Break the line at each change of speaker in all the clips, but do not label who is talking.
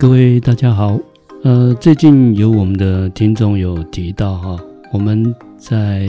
各位大家好，呃，最近有我们的听众有提到哈，我们在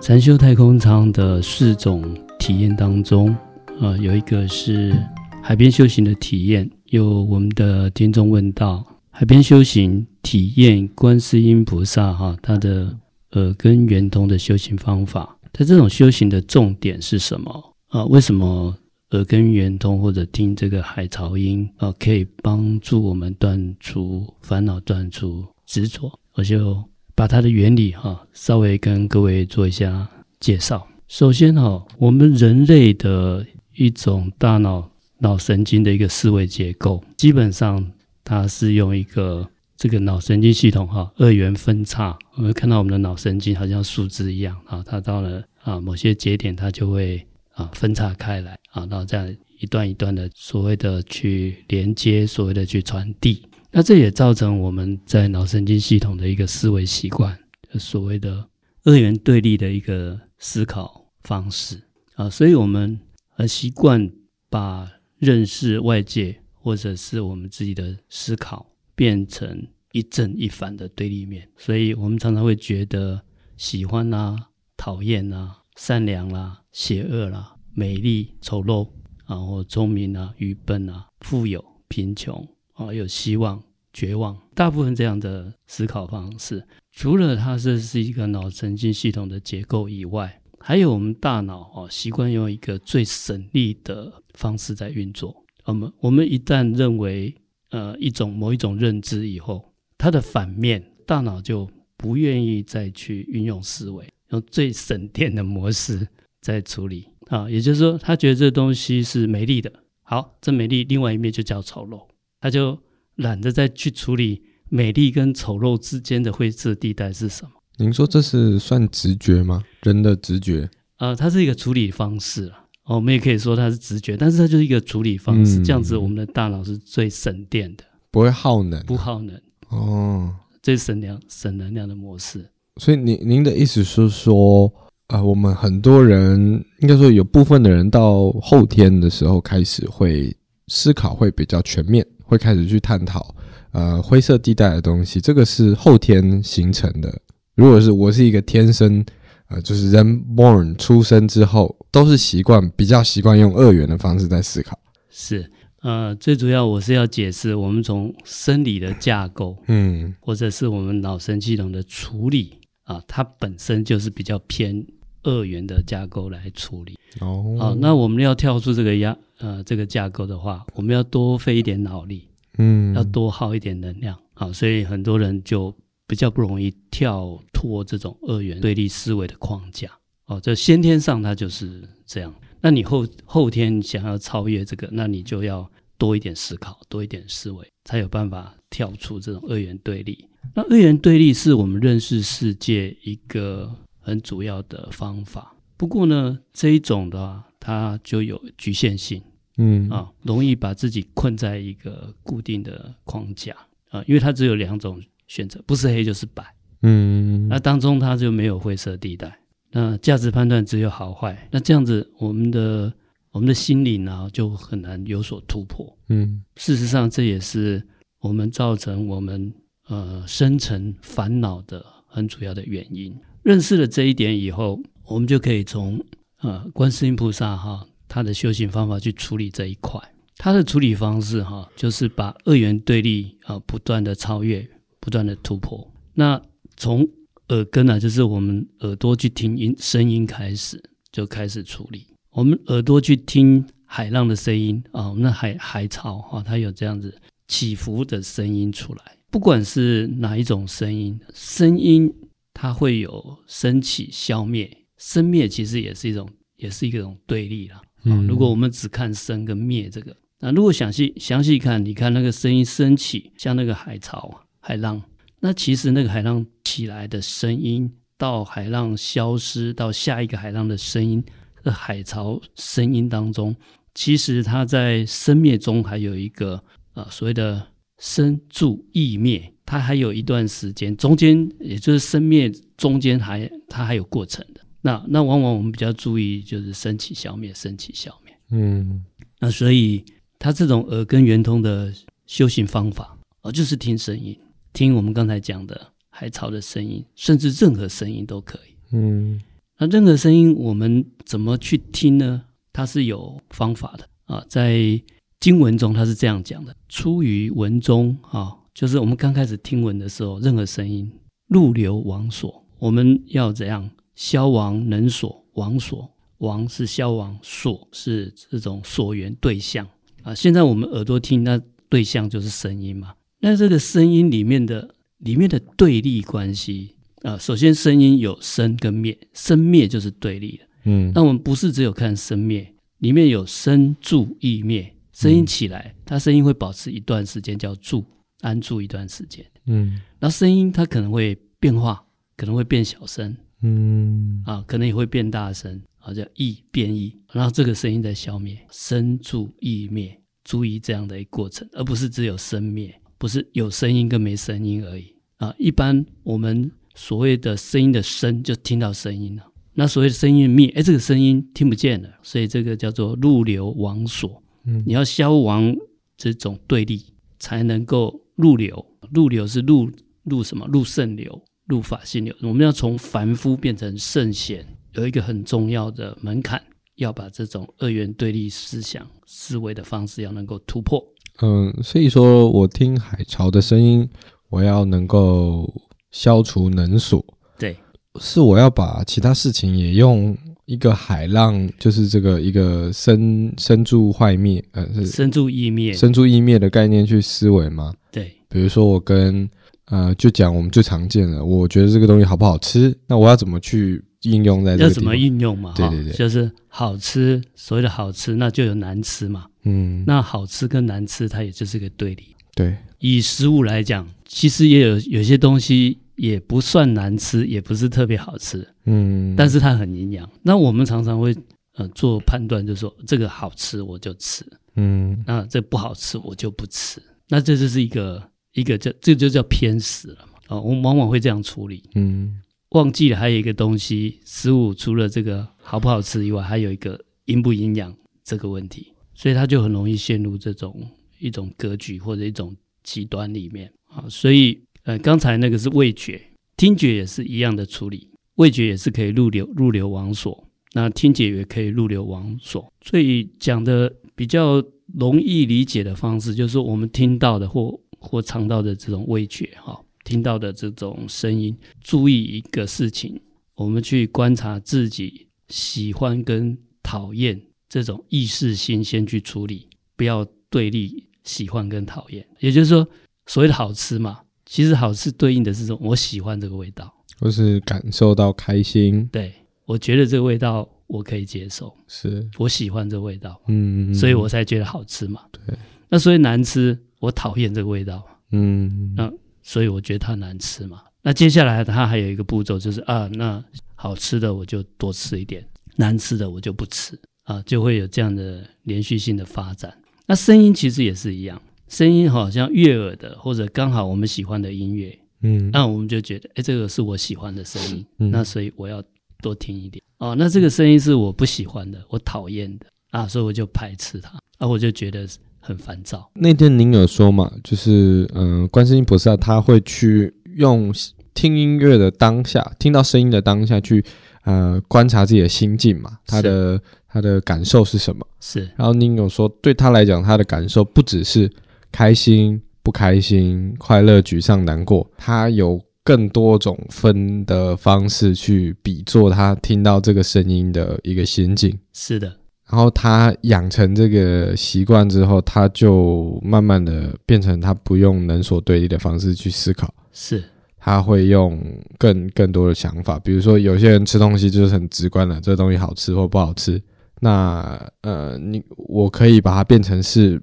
禅修太空舱的四种体验当中，呃，有一个是海边修行的体验，有我们的听众问到海边修行体验观世音菩萨哈，他的耳根圆通的修行方法，在这种修行的重点是什么啊、呃？为什么？耳根圆通或者听这个海潮音啊，可以帮助我们断除烦恼、断除执着。我就把它的原理哈，稍微跟各位做一下介绍。首先哈，我们人类的一种大脑脑神经的一个思维结构，基本上它是用一个这个脑神经系统哈，二元分叉。我们看到我们的脑神经好像树枝一样啊，它到了啊某些节点，它就会。啊，分叉开来啊，然后这样一段一段的所谓的去连接，所谓的去传递，那这也造成我们在脑神经系统的一个思维习惯，所谓的二元对立的一个思考方式啊，所以我们很习惯把认识外界或者是我们自己的思考变成一正一反的对立面，所以我们常常会觉得喜欢啊，讨厌啊。善良啦、邪恶啦、美丽、丑陋，然后聪明啊，愚笨啊，富有、贫穷啊，有希望、绝望，大部分这样的思考方式，除了它这是一个脑神经系统的结构以外，还有我们大脑啊，习惯用一个最省力的方式在运作。我们我们一旦认为呃一种某一种认知以后，它的反面，大脑就不愿意再去运用思维。用最省电的模式在处理啊，也就是说，他觉得这东西是美丽的，好，这美丽另外一面就叫丑陋，他就懒得再去处理美丽跟丑陋之间的灰色地带是什么。
您说这是算直觉吗？人的直觉？
啊，它是一个处理方式啊，我们也可以说它是直觉，但是它就是一个处理方式，嗯、这样子我们的大脑是最省电的，
不会耗能，
不耗能
哦，
最省量、省能量的模式。
所以您您的意思是说，啊、呃，我们很多人应该说有部分的人到后天的时候开始会思考，会比较全面，会开始去探讨，呃，灰色地带的东西。这个是后天形成的。如果是我是一个天生，呃，就是人 born 出生之后都是习惯比较习惯用二元的方式在思考。
是，呃，最主要我是要解释，我们从生理的架构，嗯，或者是我们脑神经系统的处理。啊，它本身就是比较偏二元的架构来处理。哦，好，那我们要跳出这个压呃这个架构的话，我们要多费一点脑力，嗯，要多耗一点能量。好，所以很多人就比较不容易跳脱这种二元对立思维的框架。哦，这先天上它就是这样。那你后后天想要超越这个，那你就要多一点思考，多一点思维，才有办法跳出这种二元对立。那二元对立是我们认识世界一个很主要的方法。不过呢，这一种的话，它就有局限性，嗯啊，容易把自己困在一个固定的框架啊，因为它只有两种选择，不是黑就是白，嗯，那当中它就没有灰色地带，那价值判断只有好坏，那这样子，我们的我们的心灵呢，就很难有所突破，嗯，事实上，这也是我们造成我们。呃，生成烦恼的很主要的原因，认识了这一点以后，我们就可以从呃观世音菩萨哈他的修行方法去处理这一块。他的处理方式哈，就是把二元对立啊不断的超越，不断的突破。那从耳根啊，就是我们耳朵去听音声音开始，就开始处理。我们耳朵去听海浪的声音啊，那海海潮哈，它有这样子起伏的声音出来。不管是哪一种声音，声音它会有升起、消灭，生灭其实也是一种，也是一种对立啦。嗯，如果我们只看生跟灭这个，那如果详细详细看，你看那个声音升起，像那个海潮、海浪，那其实那个海浪起来的声音，到海浪消失，到下一个海浪的声音，这海潮声音当中，其实它在生灭中还有一个啊、呃、所谓的。生住意灭，它还有一段时间，中间也就是生灭中间还它还有过程的。那那往往我们比较注意就是升起消灭，升起消灭。嗯，那所以它这种耳根圆通的修行方法哦，就是听声音，听我们刚才讲的海潮的声音，甚至任何声音都可以。
嗯，
那任何声音我们怎么去听呢？它是有方法的啊，在经文中他是这样讲的：出于文中啊，就是我们刚开始听闻的时候，任何声音入流王所，我们要怎样消亡能所王所？王是消亡，所是这种所缘对象啊。现在我们耳朵听，那对象就是声音嘛。那这个声音里面的里面的对立关系啊，首先声音有生跟灭，生灭就是对立的。嗯，那我们不是只有看生灭，里面有生住意灭。声音起来，它声音会保持一段时间，叫住，安住一段时间。嗯，那声音它可能会变化，可能会变小声。嗯，啊，可能也会变大声。啊，叫异变异，然后这个声音在消灭，生住异灭，注意这样的一个过程，而不是只有生灭，不是有声音跟没声音而已啊。一般我们所谓的声音的生，就听到声音了。那所谓的声音灭，哎，这个声音听不见了，所以这个叫做入流亡所。嗯，你要消亡这种对立，才能够入流。入流是入入什么？入圣流，入法性流。我们要从凡夫变成圣贤。有一个很重要的门槛，要把这种二元对立思想思维的方式要能够突破。
嗯，所以说我听海潮的声音，我要能够消除能所。
对，
是我要把其他事情也用一个海浪，就是这个一个生生住坏灭，呃，是
生住异灭，
生住异灭的概念去思维吗？
对，
比如说我跟呃，就讲我们最常见的，我觉得这个东西好不好吃，那我要怎么去？应用在这
要怎么应用嘛？
对对对，
就是好吃，所谓的好吃，那就有难吃嘛。嗯，那好吃跟难吃，它也就是个对立。
对，
以食物来讲，其实也有有些东西也不算难吃，也不是特别好吃。嗯，但是它很营养。那我们常常会呃做判断，就是说这个好吃我就吃，嗯，那这不好吃我就不吃。那这就是一个一个叫这就叫偏食了嘛。啊，我们往往会这样处理。嗯。忘记了还有一个东西，食物除了这个好不好吃以外，还有一个营不营养这个问题，所以他就很容易陷入这种一种格局或者一种极端里面啊。所以呃，刚才那个是味觉，听觉也是一样的处理，味觉也是可以入流入流王所，那听觉也可以入流王所。所以讲的比较容易理解的方式，就是我们听到的或或尝到的这种味觉哈。听到的这种声音，注意一个事情，我们去观察自己喜欢跟讨厌这种意识心，先去处理，不要对立喜欢跟讨厌。也就是说，所谓的好吃嘛，其实好吃对应的是这种我喜欢这个味道，
或是感受到开心。
对，我觉得这个味道我可以接受，
是
我喜欢这个味道，嗯，所以我才觉得好吃嘛。对，那所以难吃，我讨厌这个味道，嗯，那。所以我觉得它难吃嘛。那接下来它还有一个步骤，就是啊，那好吃的我就多吃一点，难吃的我就不吃啊，就会有这样的连续性的发展。那声音其实也是一样，声音好像悦耳的，或者刚好我们喜欢的音乐，嗯，那我们就觉得，哎，这个是我喜欢的声音，嗯，那所以我要多听一点。哦，那这个声音是我不喜欢的，我讨厌的啊，所以我就排斥它，啊，我就觉得。很烦躁。
那天您有说嘛，就是嗯、呃，观世音菩萨他会去用听音乐的当下，听到声音的当下去呃观察自己的心境嘛，他的他的感受是什么？
是。
然后您有说，对他来讲，他的感受不只是开心、不开心、快乐、沮丧、难过，他有更多种分的方式去比作他听到这个声音的一个心境。
是的。
然后他养成这个习惯之后，他就慢慢的变成他不用能所对立的方式去思考，
是
他会用更更多的想法。比如说，有些人吃东西就是很直观的，这东西好吃或不好吃。那呃，你我可以把它变成是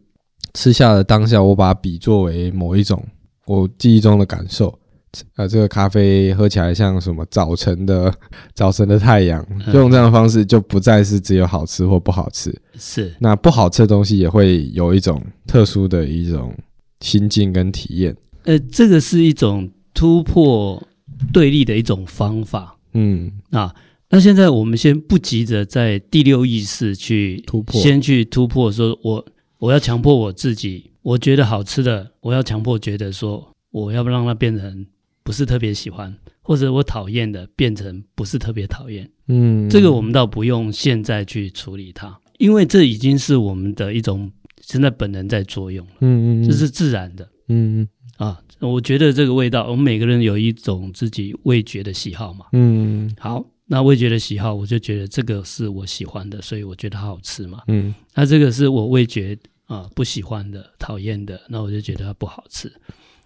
吃下的当下，我把它比作为某一种我记忆中的感受。呃，这个咖啡喝起来像什么早晨的 早晨的太阳，就用这样的方式，就不再是只有好吃或不好吃。
是，
那不好吃的东西也会有一种特殊的一种心境跟体验。
呃，这个是一种突破对立的一种方法。嗯，啊，那现在我们先不急着在第六意识去突破，先去突破，说我我要强迫我自己我觉得好吃的，我要强迫觉得说，我要不让它变成不是特别喜欢，或者我讨厌的变成不是特别讨厌。嗯，这个我们倒不用现在去处理它，因为这已经是我们的一种现在本能在作用了。嗯嗯，这是自然的。嗯嗯。啊，我觉得这个味道，我们每个人有一种自己味觉的喜好嘛。嗯，好，那味觉的喜好，我就觉得这个是我喜欢的，所以我觉得它好吃嘛。嗯，那这个是我味觉啊不喜欢的、讨厌的，那我就觉得它不好吃。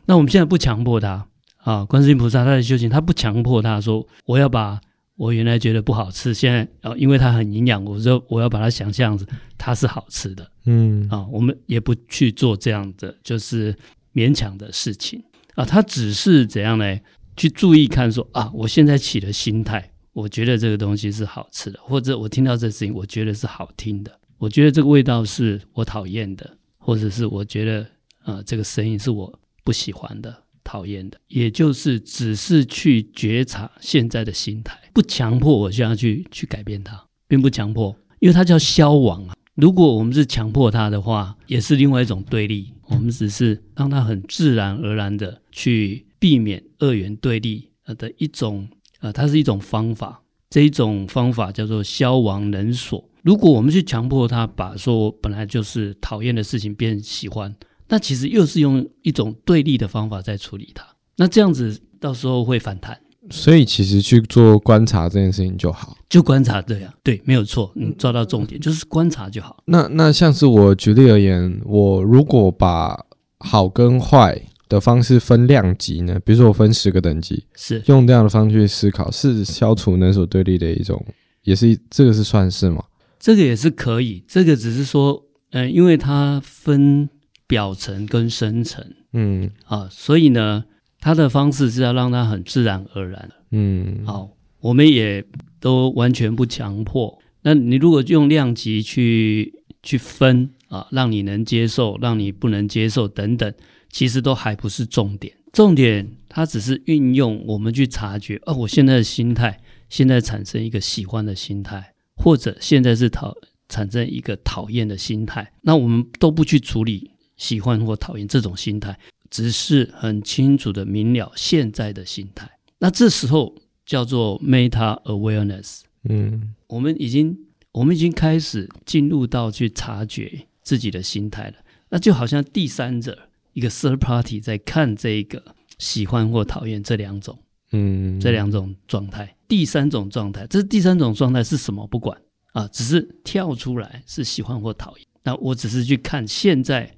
那我们现在不强迫他啊，观世音菩萨他的修行，他不强迫他说，我要把我原来觉得不好吃，现在啊，因为它很营养，我说我要把它想象它是好吃的。嗯，啊，我们也不去做这样的，就是。勉强的事情啊，他只是怎样呢？去注意看说啊，我现在起的心态，我觉得这个东西是好吃的，或者我听到这个声音，我觉得是好听的，我觉得这个味道是我讨厌的，或者是我觉得啊，这个声音是我不喜欢的、讨厌的，也就是只是去觉察现在的心态，不强迫我现在去去改变它，并不强迫，因为它叫消亡啊。如果我们是强迫它的话，也是另外一种对立。我们只是让它很自然而然的去避免二元对立的一种，呃，它是一种方法。这一种方法叫做消亡能所。如果我们去强迫他，把说本来就是讨厌的事情变喜欢，那其实又是用一种对立的方法在处理它。那这样子到时候会反弹。
所以其实去做观察这件事情就好，
就观察这样，对，没有错，你抓到重点，就是观察就好。
那那像是我举例而言，我如果把好跟坏的方式分量级呢，比如说我分十个等级，
是
用这样的方式去思考，是消除能所对立的一种，也是这个是算是吗？
这个也是可以，这个只是说，嗯、呃，因为它分表层跟深层，嗯啊，所以呢。它的方式是要让它很自然而然，嗯，好，我们也都完全不强迫。那你如果用量级去去分啊，让你能接受，让你不能接受等等，其实都还不是重点。重点，它只是运用我们去察觉，哦，我现在的心态，现在产生一个喜欢的心态，或者现在是讨产生一个讨厌的心态，那我们都不去处理喜欢或讨厌这种心态。只是很清楚的明了现在的心态，那这时候叫做 meta awareness。嗯，我们已经我们已经开始进入到去察觉自己的心态了。那就好像第三者一个 third party 在看这个喜欢或讨厌这两种，嗯，这两种状态。第三种状态，这是第三种状态是什么？不管啊，只是跳出来是喜欢或讨厌。那我只是去看现在。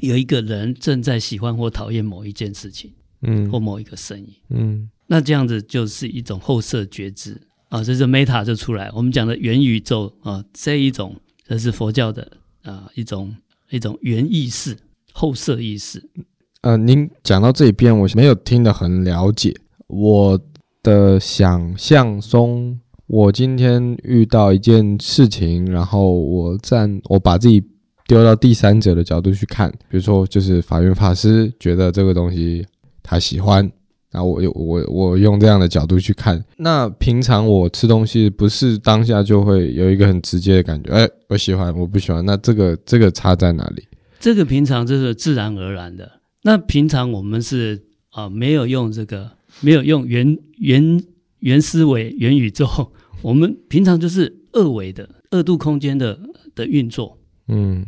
有一个人正在喜欢或讨厌某一件事情，嗯，或某一个声音，嗯，那这样子就是一种后设觉知啊，这是 meta 就出来。我们讲的元宇宙啊，这一种这是佛教的啊一种一种原意识、后设意识。
呃，您讲到这一边，我没有听得很了解。我的想象中，我今天遇到一件事情，然后我站，我把自己。丢到第三者的角度去看，比如说，就是法院法师觉得这个东西他喜欢，然后我我我用这样的角度去看。那平常我吃东西不是当下就会有一个很直接的感觉，哎，我喜欢，我不喜欢。那这个这个差在哪里？
这个平常就是自然而然的。那平常我们是啊，没有用这个，没有用原原原思维、原宇宙，我们平常就是二维的二度空间的的运作。嗯，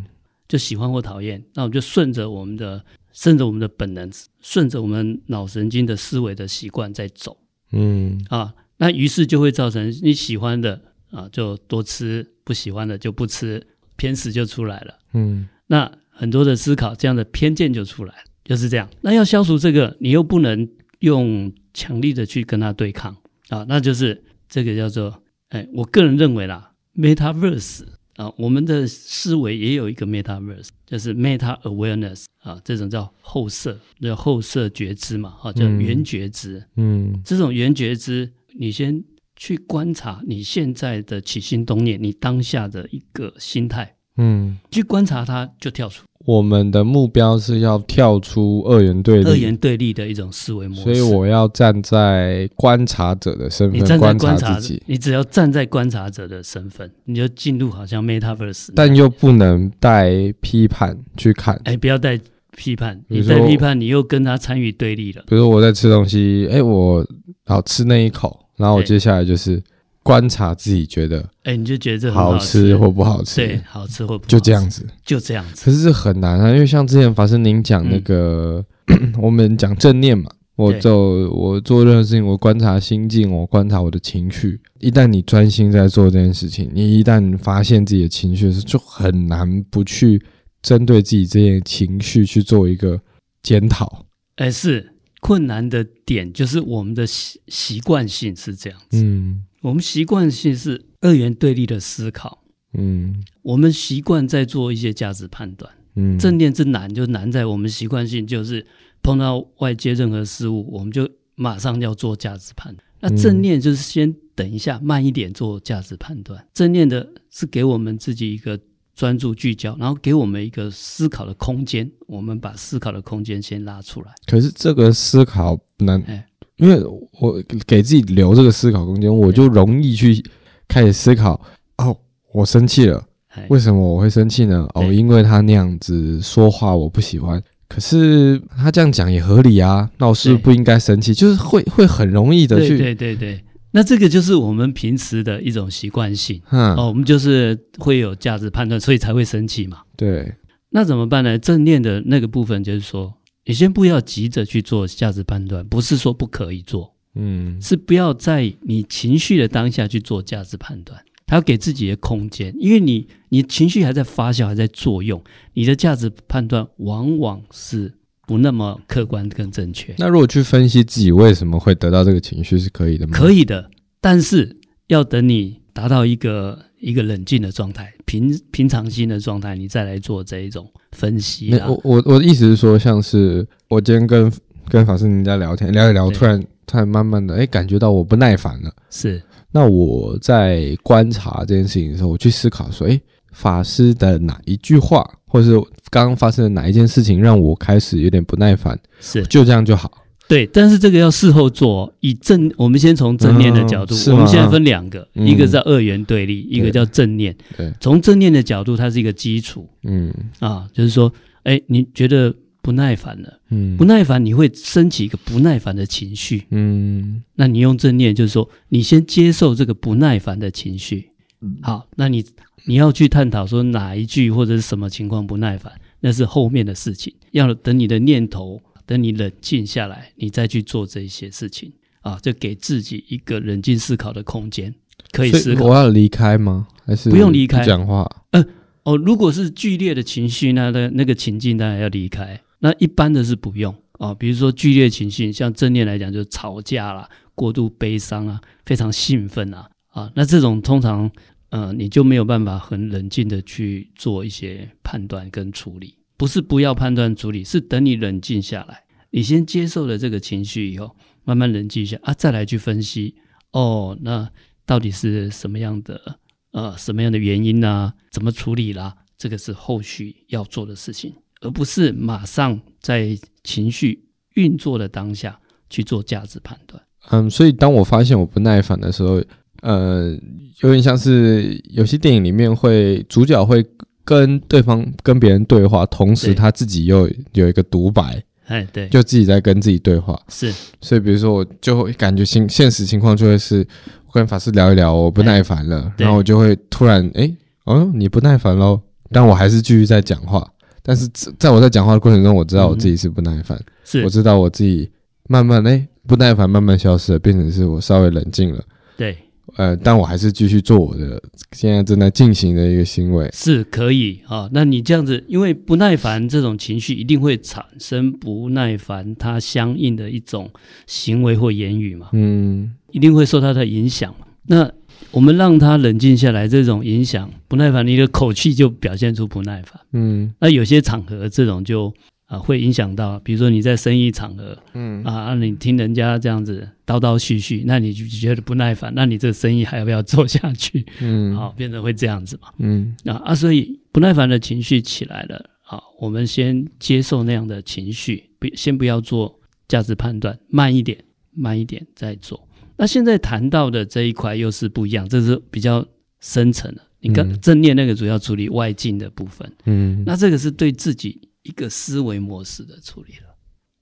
就喜欢或讨厌，那我们就顺着我们的，顺着我们的本能，顺着我们脑神经的思维的习惯在走。嗯，啊，那于是就会造成你喜欢的啊，就多吃；不喜欢的就不吃，偏食就出来了。嗯，那很多的思考，这样的偏见就出来了，就是这样。那要消除这个，你又不能用强力的去跟他对抗啊，那就是这个叫做，哎，我个人认为啦，Metaverse。啊，我们的思维也有一个 metaverse，就是 meta awareness 啊，这种叫后设，叫后设觉知嘛，啊，叫原觉知。嗯，嗯，这种原觉知，你先去观察你现在的起心动念，你当下的一个心态，嗯，去观察它，就跳出。
我们的目标是要跳出二元对立、
二元对立的一种思维模式，
所以我要站在观察者的身份，
你站在观
察自己。
你只要站在观察者的身份，你就进入好像 Metaverse，
但又不能带批判去看。
哎，不要带批判，你带批判，你又跟他参与对立了。
比如说我在吃东西，哎，我好吃那一口，然后我接下来就是观察自己觉得，
哎，你就觉得这
好吃或不好吃？
对，好吃或不好吃，
就这样子，
就这样子。
可是这很难啊，因为像之前法师您讲那个，嗯、我们讲正念嘛，我就我做任何事情，我观察心境，我观察我的情绪。一旦你专心在做这件事情，你一旦发现自己的情绪时，就很难不去。针对自己这些情绪去做一个检讨，
哎，是困难的点，就是我们的习习惯性是这样子。嗯，我们习惯性是二元对立的思考。嗯，我们习惯在做一些价值判断。嗯，正念之难就难在我们习惯性就是碰到外界任何事物，我们就马上要做价值判断。那正念就是先等一下，慢一点做价值判断。正念的是给我们自己一个。专注聚焦，然后给我们一个思考的空间。我们把思考的空间先拉出来。
可是这个思考难，哎、因为我给自己留这个思考空间，我就容易去开始思考。哦，我生气了，为什么我会生气呢？哦，因为他那样子说话我不喜欢。可是他这样讲也合理啊，那我是不是不应该生气？就是会会很容易的去，
对对对对。那这个就是我们平时的一种习惯性，嗯，哦，我们就是会有价值判断，所以才会生气嘛。
对，
那怎么办呢？正念的那个部分就是说，你先不要急着去做价值判断，不是说不可以做，嗯，是不要在你情绪的当下去做价值判断，他要给自己的空间，因为你你情绪还在发酵，还在作用，你的价值判断往往是。不那么客观跟正确。
那如果去分析自己为什么会得到这个情绪是可以的吗？
可以的，但是要等你达到一个一个冷静的状态、平平常心的状态，你再来做这一种分析。
我我我的意思是说，像是我今天跟跟法师您在聊天，聊一聊，突然突然慢慢的哎感觉到我不耐烦了。
是。
那我在观察这件事情的时候，我去思考说，哎。法师的哪一句话，或者是刚刚发生的哪一件事情，让我开始有点不耐烦？
是，
就这样就好。
对，但是这个要事后做。以正，我们先从正念的角度，嗯、我们现在分两个，嗯、一个叫二元对立，一个叫正念。对，从正念的角度，它是一个基础。嗯，啊，就是说，哎，你觉得不耐烦了？嗯，不耐烦，你会升起一个不耐烦的情绪。嗯，那你用正念，就是说，你先接受这个不耐烦的情绪。嗯好，那你你要去探讨说哪一句或者是什么情况不耐烦，那是后面的事情。要等你的念头，等你冷静下来，你再去做这些事情啊，就给自己一个冷静思考的空间，可以思考。
我要离开吗？还是
不用离开？
讲话？
呃，哦，如果是剧烈的情绪，那那那个情境当然要离开。那一般的是不用啊，比如说剧烈情绪，像正念来讲，就是吵架啦，过度悲伤啊，非常兴奋啊，啊，那这种通常。嗯、你就没有办法很冷静的去做一些判断跟处理。不是不要判断处理，是等你冷静下来，你先接受了这个情绪以后，慢慢冷静一下啊，再来去分析。哦，那到底是什么样的呃什么样的原因呢、怎么处理啦？这个是后续要做的事情，而不是马上在情绪运作的当下去做价值判断。
嗯，所以当我发现我不耐烦的时候。呃，有点像是有些电影里面会主角会跟对方跟别人对话，同时他自己又有一个独白，
哎，对，
就自己在跟自己对话。
是，
所以比如说我就会感觉现现实情况就会是，我跟法师聊一聊，我不耐烦了，然后我就会突然哎，哦，你不耐烦喽，但我还是继续在讲话，但是在我在讲话的过程中，我知道我自己是不耐烦，是，我知道我自己慢慢哎不耐烦慢慢消失了，变成是我稍微冷静了，
对。
呃，但我还是继续做我的现在正在进行的一个行为，
是可以啊、哦。那你这样子，因为不耐烦这种情绪一定会产生不耐烦，它相应的一种行为或言语嘛，嗯，一定会受它的影响嘛。那我们让他冷静下来，这种影响不耐烦，你的口气就表现出不耐烦，嗯。那有些场合这种就。啊，会影响到，比如说你在生意场合，嗯啊，你听人家这样子叨叨絮絮，那你就觉得不耐烦，那你这个生意还要不要做下去？嗯，好，变成会这样子嘛，嗯啊啊，所以不耐烦的情绪起来了，啊，我们先接受那样的情绪，不，先不要做价值判断，慢一点，慢一点再做。那现在谈到的这一块又是不一样，这是比较深层的。你看正念那个主要处理外境的部分，嗯，那这个是对自己。一个思维模式的处理了。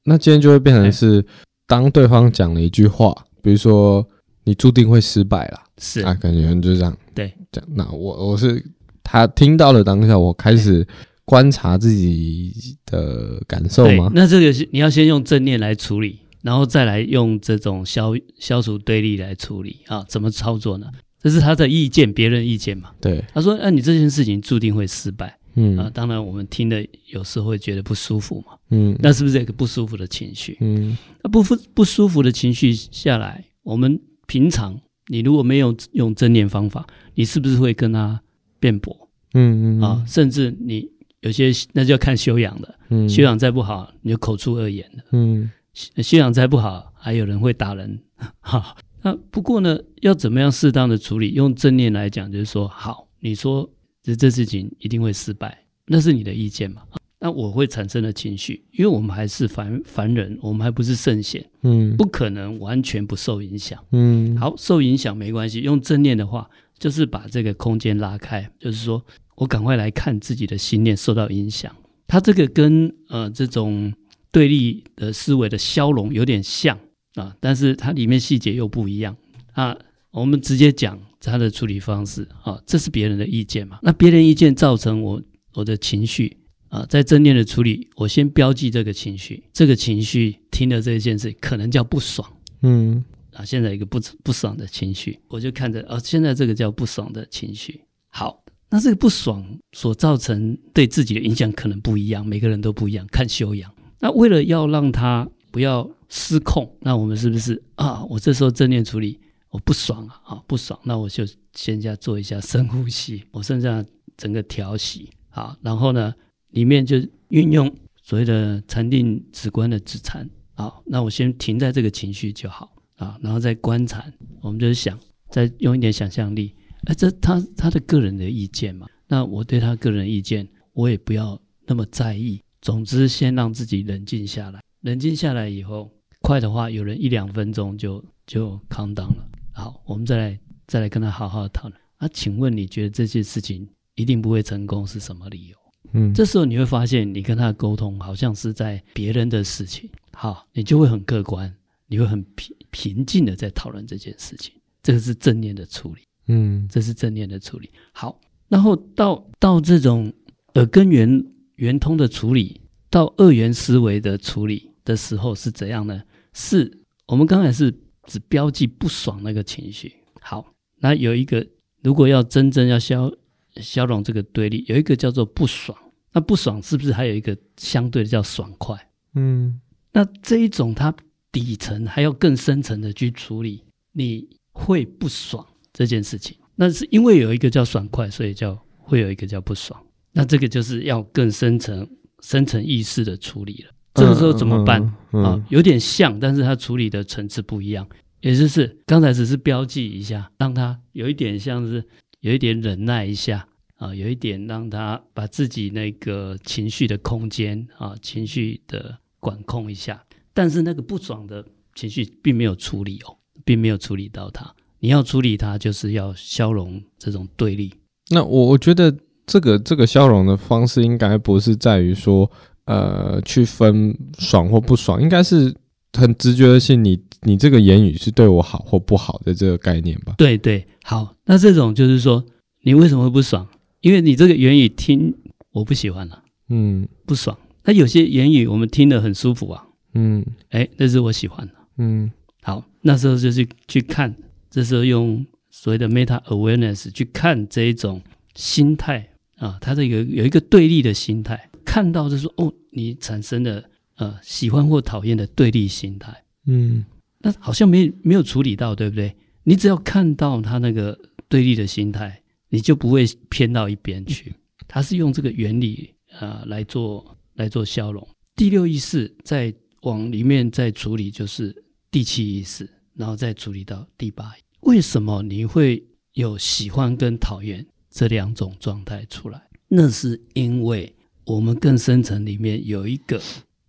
那今天就会变成是，当对方讲了一句话，比如说你注定会失败了，
是
啊，感觉就是这样。
对，
这样。那我我是他听到了当下，我开始观察自己的感受吗？
那这个是你要先用正念来处理，然后再来用这种消消除对立来处理啊？怎么操作呢？这是他的意见，别人意见嘛？
对，
他说：“那、啊、你这件事情注定会失败。”
嗯
啊，当然我们听的有时候会觉得不舒服嘛。
嗯，
那是不是一个不舒服的情绪？
嗯，
那不不不舒服的情绪下来，我们平常你如果没有用正念方法，你是不是会跟他辩驳？
嗯嗯
啊，甚至你有些那就要看修养了，
嗯，
修养再不好，你就口出恶言了。
嗯，
修养再不好，还有人会打人。哈，那不过呢，要怎么样适当的处理？用正念来讲，就是说，好，你说。这这事情一定会失败，那是你的意见嘛？那我会产生的情绪，因为我们还是凡凡人，我们还不是圣贤，
嗯，
不可能完全不受影响，
嗯，
好，受影响没关系。用正念的话，就是把这个空间拉开，就是说我赶快来看自己的心念受到影响。它这个跟呃这种对立的思维的消融有点像啊，但是它里面细节又不一样啊。我们直接讲他的处理方式啊，这是别人的意见嘛？那别人意见造成我我的情绪啊，在正念的处理，我先标记这个情绪，这个情绪听了这件事可能叫不爽，
嗯
啊，现在一个不不爽的情绪，我就看着啊，现在这个叫不爽的情绪。好，那这个不爽所造成对自己的影响可能不一样，每个人都不一样，看修养。那为了要让他不要失控，那我们是不是啊？我这时候正念处理。我不爽啊，啊不爽，那我就先下做一下深呼吸，我剩下整个调息，好，然后呢，里面就运用所谓的禅定止观的止禅，好，那我先停在这个情绪就好啊，然后再观禅，我们就是想再用一点想象力，哎，这他他的个人的意见嘛，那我对他个人意见，我也不要那么在意，总之先让自己冷静下来，冷静下来以后，快的话有人一两分钟就就 calm down 了。好，我们再来再来跟他好好讨论。啊，请问你觉得这件事情一定不会成功是什么理由？
嗯，
这时候你会发现，你跟他的沟通好像是在别人的事情。好，你就会很客观，你会很平平静的在讨论这件事情。这个是正念的处理。
嗯，
这是正念的处理。好，然后到到这种耳根圆圆通的处理，到二元思维的处理的时候是怎样呢？是我们刚才是。只标记不爽那个情绪。好，那有一个，如果要真正要消消融这个对立，有一个叫做不爽。那不爽是不是还有一个相对的叫爽快？
嗯，
那这一种它底层还要更深层的去处理，你会不爽这件事情。那是因为有一个叫爽快，所以叫会有一个叫不爽。那这个就是要更深层、深层意识的处理了。这个时候怎么办？啊？有点像，但是它处理的层次不一样。也就是刚才只是标记一下，让他有一点像是有一点忍耐一下啊，有一点让他把自己那个情绪的空间啊，情绪的管控一下。但是那个不爽的情绪并没有处理哦，并没有处理到它。你要处理它，就是要消融这种对立。
那我我觉得这个这个消融的方式，应该不是在于说。呃，去分爽或不爽，应该是很直觉的性。你你这个言语是对我好或不好的这个概念吧？
对对，好。那这种就是说，你为什么会不爽？因为你这个言语听我不喜欢了，
嗯，
不爽。那有些言语我们听得很舒服啊，
嗯，
哎，那是我喜欢的，
嗯。
好，那时候就是去看，这时候用所谓的 meta awareness 去看这一种心态啊，它这个有一个对立的心态。看到就是说，哦，你产生了呃喜欢或讨厌的对立心态，
嗯，
那好像没没有处理到，对不对？你只要看到他那个对立的心态，你就不会偏到一边去。他是用这个原理啊、呃、来做来做消融。第六意识再往里面再处理，就是第七意识，然后再处理到第八。为什么你会有喜欢跟讨厌这两种状态出来？那是因为。我们更深层里面有一个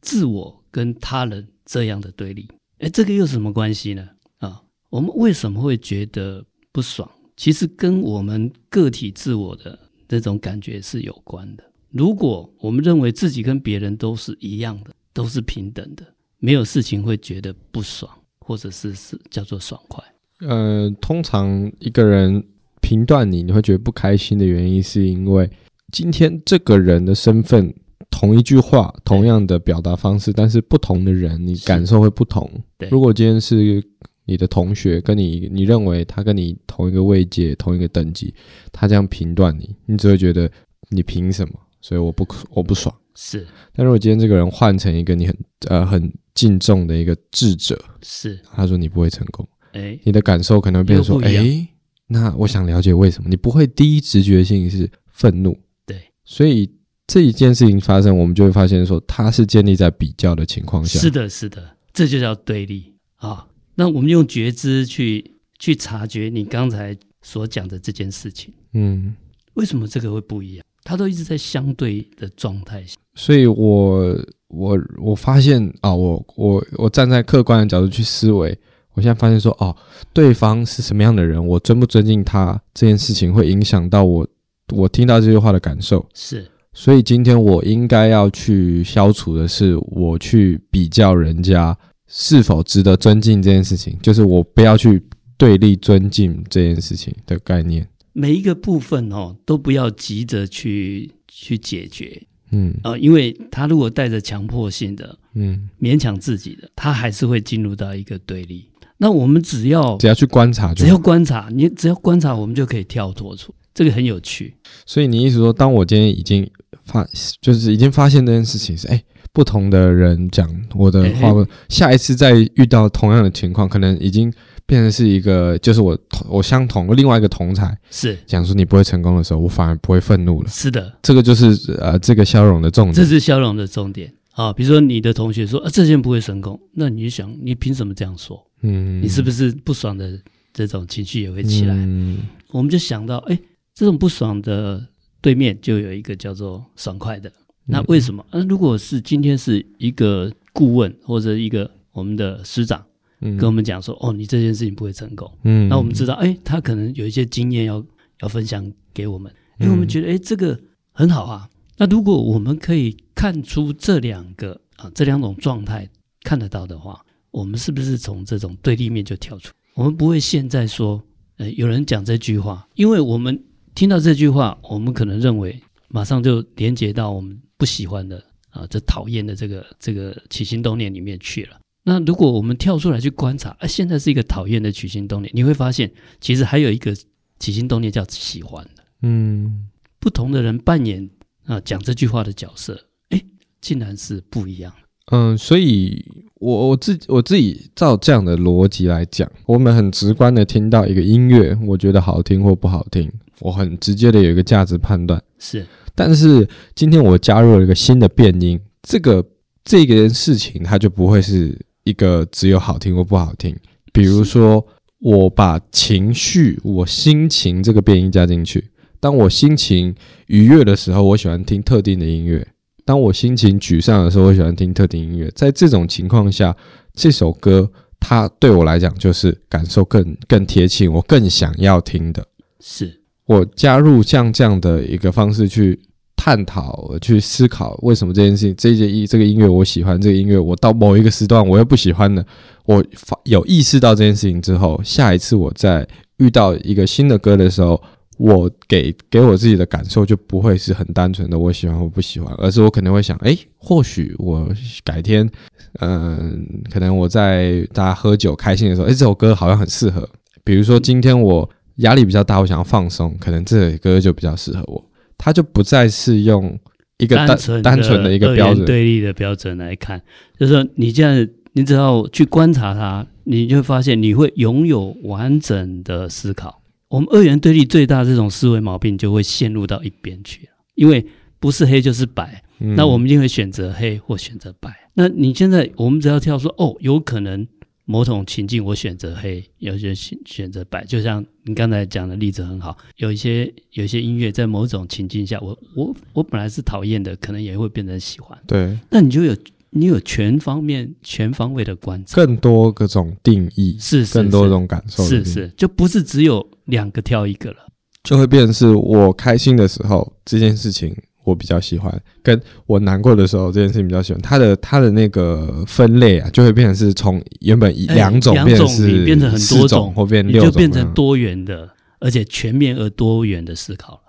自我跟他人这样的对立，哎，这个又什么关系呢？啊，我们为什么会觉得不爽？其实跟我们个体自我的这种感觉是有关的。如果我们认为自己跟别人都是一样的，都是平等的，没有事情会觉得不爽，或者是是叫做爽快。
呃，通常一个人评断你，你会觉得不开心的原因，是因为今天这个人的身份，同一句话，同样的表达方式，但是不同的人，你感受会不同。如果今天是你的同学，跟你，你认为他跟你同一个位阶、同一个等级，他这样评断你，你只会觉得你凭什么？所以我不我不爽，
是。
但如果今天这个人换成一个你很呃很敬重的一个智者，
是，
他说你不会成功，
哎、欸，
你的感受可能会变成说，哎、欸，那我想了解为什么？你不会第一直觉性是愤怒，
对，
所以这一件事情发生，我们就会发现说，它是建立在比较的情况下，
是的，是的，这就叫对立啊。那我们用觉知去去察觉你刚才所讲的这件事情，
嗯，
为什么这个会不一样？它都一直在相对的状态下，
所以我我我发现啊，我我我站在客观的角度去思维，我现在发现说，哦，对方是什么样的人，我尊不尊敬他这件事情会影响到我我听到这句话的感受。
是，
所以今天我应该要去消除的是，我去比较人家是否值得尊敬这件事情，就是我不要去对立尊敬这件事情的概念。
每一个部分哦，都不要急着去去解决，
嗯
啊、呃，因为他如果带着强迫性的，
嗯，
勉强自己的，他还是会进入到一个对立。那我们只要
只要去观察就，
只要观察，你只要观察，我们就可以跳脱出这个很有趣。
所以你意思说，当我今天已经发，就是已经发现这件事情是，哎，不同的人讲我的话，欸欸下一次再遇到同样的情况，可能已经。变成是一个，就是我我相同另外一个同才
是
讲说你不会成功的时候，我反而不会愤怒了。
是的，
这个就是呃这个消融的重点。
这是消融的重点啊。比如说你的同学说啊，这件不会成功，那你想你凭什么这样说？
嗯，
你是不是不爽的这种情绪也会起来？
嗯，
我们就想到，哎，这种不爽的对面就有一个叫做爽快的。那为什么？嗯，如果是今天是一个顾问或者一个我们的师长。跟我们讲说，哦，你这件事情不会成功。嗯，那我们知道，哎，他可能有一些经验要要分享给我们，因为我们觉得，哎，这个很好啊。那如果我们可以看出这两个啊，这两种状态看得到的话，我们是不是从这种对立面就跳出？我们不会现在说，呃，有人讲这句话，因为我们听到这句话，我们可能认为马上就连接到我们不喜欢的啊，这讨厌的这个这个起心动念里面去了。那如果我们跳出来去观察，啊，现在是一个讨厌的起心动念，你会发现，其实还有一个起心动念叫喜欢的。
嗯，
不同的人扮演啊讲这句话的角色，哎，竟然是不一样。
嗯，所以我我自己我自己照这样的逻辑来讲，我们很直观的听到一个音乐，我觉得好听或不好听，我很直接的有一个价值判断。
是，但
是今天我加入了一个新的变音，这个这个事情它就不会是。一个只有好听或不好听，比如说我把情绪、我心情这个变音加进去。当我心情愉悦的时候，我喜欢听特定的音乐；当我心情沮丧的时候，我喜欢听特定音乐。在这种情况下，这首歌它对我来讲就是感受更更贴近，我更想要听的。
是
我加入像这样的一个方式去。探讨去思考为什么这件事情，这件音这个音乐我喜欢，这个音乐我到某一个时段我又不喜欢了。我有意识到这件事情之后，下一次我在遇到一个新的歌的时候，我给给我自己的感受就不会是很单纯的我喜欢或不喜欢，而是我可能会想，诶，或许我改天，嗯、可能我在大家喝酒开心的时候，诶，这首歌好像很适合。比如说今天我压力比较大，我想要放松，可能这首歌就比较适合我。它就不再是用一个单单纯，单纯的一个标准
对立的标准来看，就是说你这样，你只要去观察它，你就会发现你会拥有完整的思考。我们二元对立最大的这种思维毛病就会陷入到一边去，因为不是黑就是白，嗯、那我们就会选择黑或选择白。那你现在我们只要跳说哦，有可能。某种情境，我选择黑，有些选选择白，就像你刚才讲的例子很好。有一些有一些音乐，在某种情境下，我我我本来是讨厌的，可能也会变成喜欢。
对，
那你就有你有全方面、全方位的观察，
更多各种定义，
是，是，是。
更多种感受，
是是，就不是只有两个挑一个了，
就会变成是我开心的时候，这件事情我比较喜欢，跟我难过的时候这件事情比较喜欢。它的它的那个分类啊，就会变成是从原本一两种变成是
变成很多种，
或变六种，
就变成多元的，而且全面而多元的思考了。